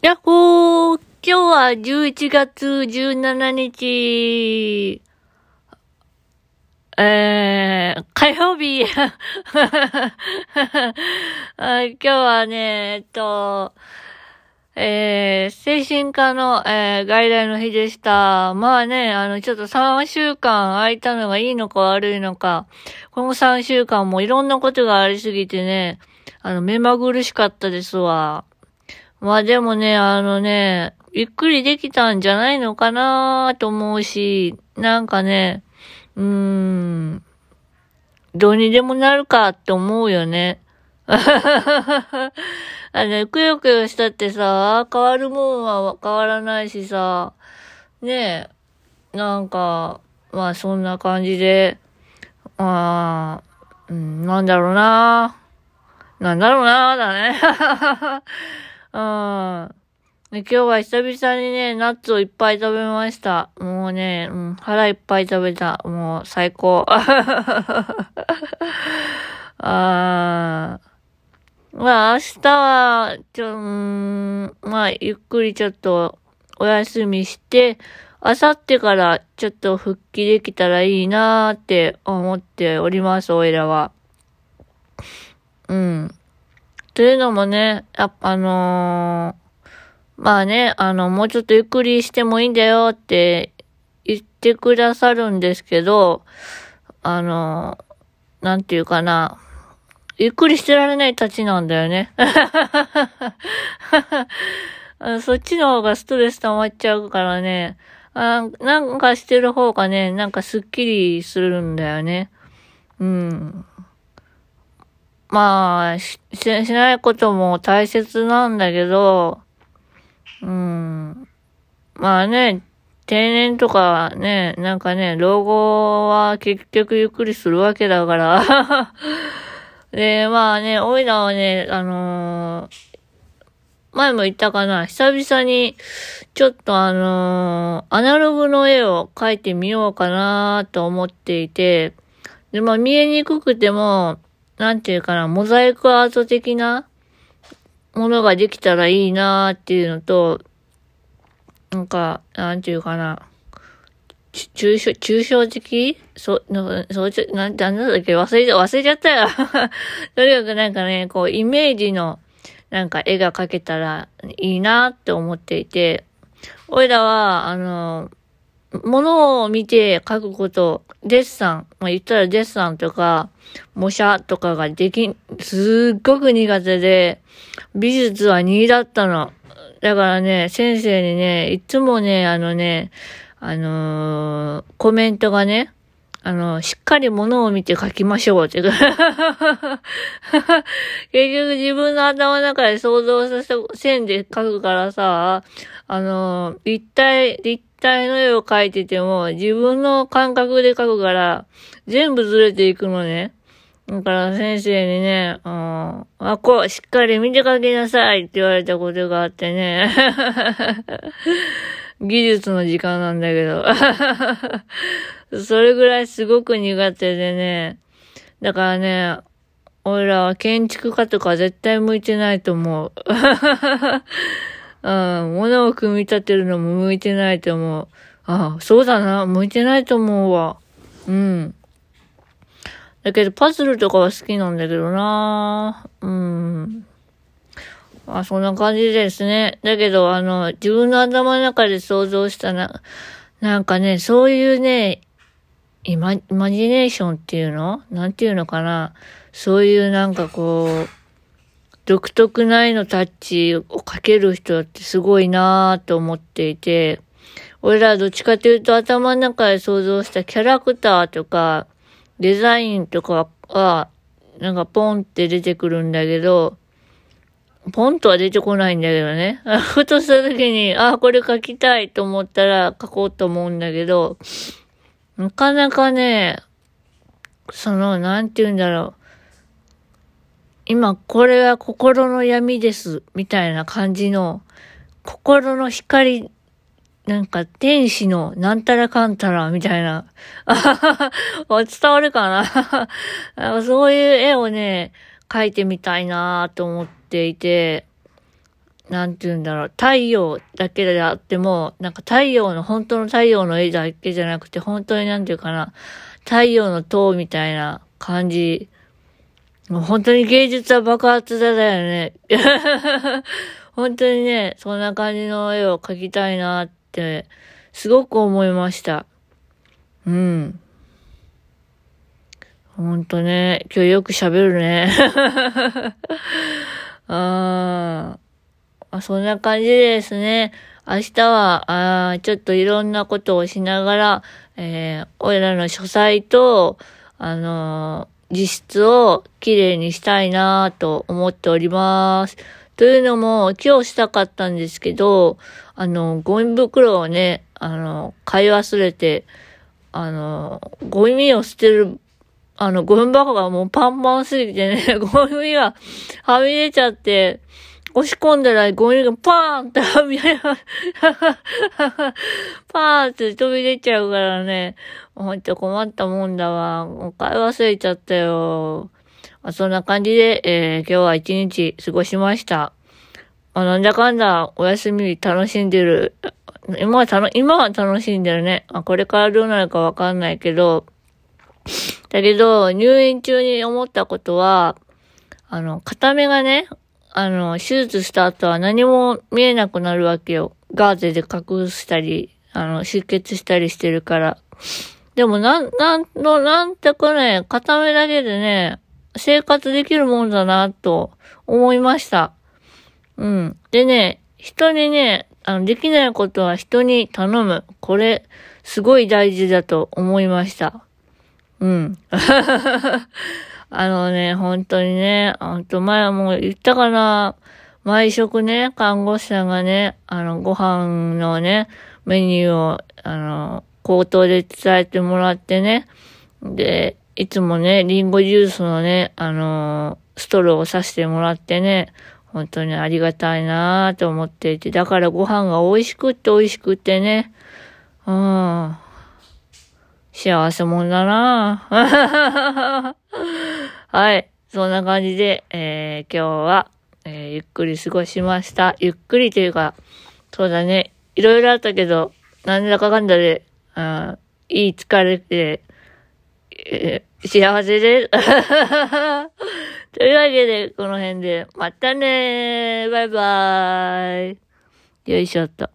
やっほー今日は11月17日、えー、火曜日 今日はね、えっと、えー、精神科の、えー、外来の日でした。まあね、あの、ちょっと3週間空いたのがいいのか悪いのか、この3週間もいろんなことがありすぎてね、あの、目まぐるしかったですわ。まあでもね、あのね、ゆっくりできたんじゃないのかなと思うし、なんかね、うーん、どうにでもなるかって思うよね。あの、くよくよしたってさ、変わるもんは変わらないしさ、ねえ、なんか、まあそんな感じで、まあ、うん、なんだろうな。なんだろうな、だね。うん。今日は久々にね、ナッツをいっぱい食べました。もうね、うん、腹いっぱい食べた。もう最高。あまあ明日は、ちょ、うん、まあゆっくりちょっとお休みして、あさってからちょっと復帰できたらいいなーって思っております、おいらは。うん。というのもね、やっぱあのー、まあね、あの、もうちょっとゆっくりしてもいいんだよって言ってくださるんですけど、あのー、なんていうかな、ゆっくりしてられないたちなんだよね。そっちの方がストレス溜まっちゃうからね、あなんかしてる方がね、なんかスッキリするんだよね。うん。まあ、し、しないことも大切なんだけど、うん。まあね、定年とかね、なんかね、老後は結局ゆっくりするわけだから で、まあね、おいらはね、あのー、前も言ったかな、久々に、ちょっとあのー、アナログの絵を描いてみようかなと思っていて、で、まあ見えにくくても、なんていうかな、モザイクアート的なものができたらいいなーっていうのと、なんか、なんていうかな、抽象、抽象的？そ、なんか、そう、ちょ、なん、なんだっけ？忘れちゃ、忘れちゃったよ。とにかくなんかね、こう、イメージの、なんか絵が描けたらいいなって思っていて、おいらは、あの、ものを見て書くこと、デッサン、まあ、言ったらデッサンとか、模写とかができん、すっごく苦手で、美術は2だったの。だからね、先生にね、いつもね、あのね、あのー、コメントがね、あの、しっかり物を見て書きましょうって。結局自分の頭の中で想像させ線で書くからさ、あの、立体、立体の絵を描いてても、自分の感覚で描くから、全部ずれていくのね。だから先生にね、うん、あ、こう、しっかり見て描きなさいって言われたことがあってね。技術の時間なんだけど。それぐらいすごく苦手でね。だからね、俺らは建築家とか絶対向いてないと思う。うん、物を組み立てるのも向いてないと思う。ああ、そうだな、向いてないと思うわ。うん。だけど、パズルとかは好きなんだけどなうん。まあ、そんな感じですね。だけど、あの、自分の頭の中で想像したな、なんかね、そういうね、イマ、イマジネーションっていうの？なんていうのかな？そういうなんかこう、独特な絵のタッチを描ける人ってすごいなぁと思っていて、俺らどっちかというと頭の中で想像したキャラクターとか、デザインとかは、なんかポンって出てくるんだけど、ポンとは出てこないんだけどね。ふとした時に、あ、これ描きたいと思ったら描こうと思うんだけど、なかなかね、その、なんて言うんだろう。今これは心の闇です、みたいな感じの、心の光、なんか天使のなんたらかんたら、みたいな。伝わるかな？そういう絵をね、描いてみたいなと思っていて、なんて言うんだろう、太陽だけであっても、なんか太陽の、本当の太陽の絵だけじゃなくて、本当になんていうかな、太陽の塔みたいな感じ。もう本当に芸術は爆発だだよね。本当にね、そんな感じの絵を描きたいなって、すごく思いました。うん。ほんとね、今日よく喋るね。ああ、そんな感じですね。明日は、あちょっといろんなことをしながら、えー、俺らの書斎と、あのー、自室をきれいにしたいなと思っております。というのも、今日したかったんですけど、あの、ゴミ袋をね、あの、買い忘れて、あの、ゴミを捨てる、あの、ゴミ箱がもうパンパンすぎてね、ゴミがはみ出ちゃって、押し込んだらゴミがパーンって、パーンって飛び出ちゃうからね、ほんと困ったもんだわ。もう買い忘れちゃったよ。まあ、そんな感じで、えー、今日は一日過ごしました。まあ、なんだかんだお休み楽しんでる。今は楽、今は楽しんでるね。まあ、これからどうなるかわかんないけど、だけど、入院中に思ったことは、あの、片目がね、あの、手術した後は何も見えなくなるわけよ。ガーゼで隠したり、あの、出血したりしてるから。でも、なん、なんの、なんてかね、片目だけでね、生活できるもんだな、と思いました。うん。でね、人にね、あの、できないことは人に頼む。これ、すごい大事だと思いました。うん。あのね、本当にね、ほんと前はもう言ったかな、毎食ね、看護師さんがね、あの、ご飯のね、メニューを、あの、口頭で伝えてもらってね、で、いつもね、リンゴジュースのね、あのストローをさせてもらってね、本当にありがたいなぁと思っていて、だからご飯が美味しくって美味しくってね、うん。幸せもんだな。はい。そんな感じで、えー、今日は、えー、ゆっくり過ごしました。ゆっくりというか、そうだね。いろいろあったけど、なんだかかんだで、うん、いい疲れで、えー、幸せです。というわけで、この辺で、またねーバイバーイよいしょっと。